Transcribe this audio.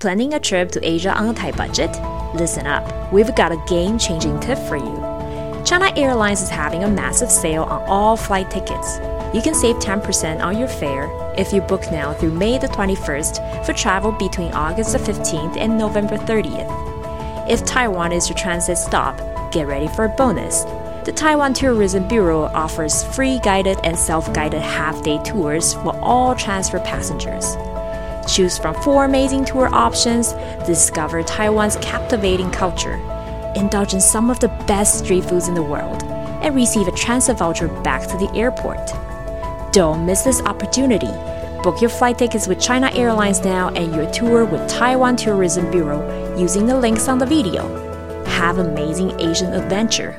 Planning a trip to Asia on a tight budget? Listen up, we've got a game changing tip for you. China Airlines is having a massive sale on all flight tickets. You can save 10% on your fare if you book now through May the 21st for travel between August the 15th and November 30th. If Taiwan is your transit stop, get ready for a bonus. The Taiwan Tourism Bureau offers free guided and self guided half day tours for all transfer passengers. Choose from four amazing tour options, discover Taiwan's captivating culture, indulge in some of the best street foods in the world, and receive a transit voucher back to the airport. Don't miss this opportunity. Book your flight tickets with China Airlines now and your tour with Taiwan Tourism Bureau using the links on the video. Have amazing Asian adventure.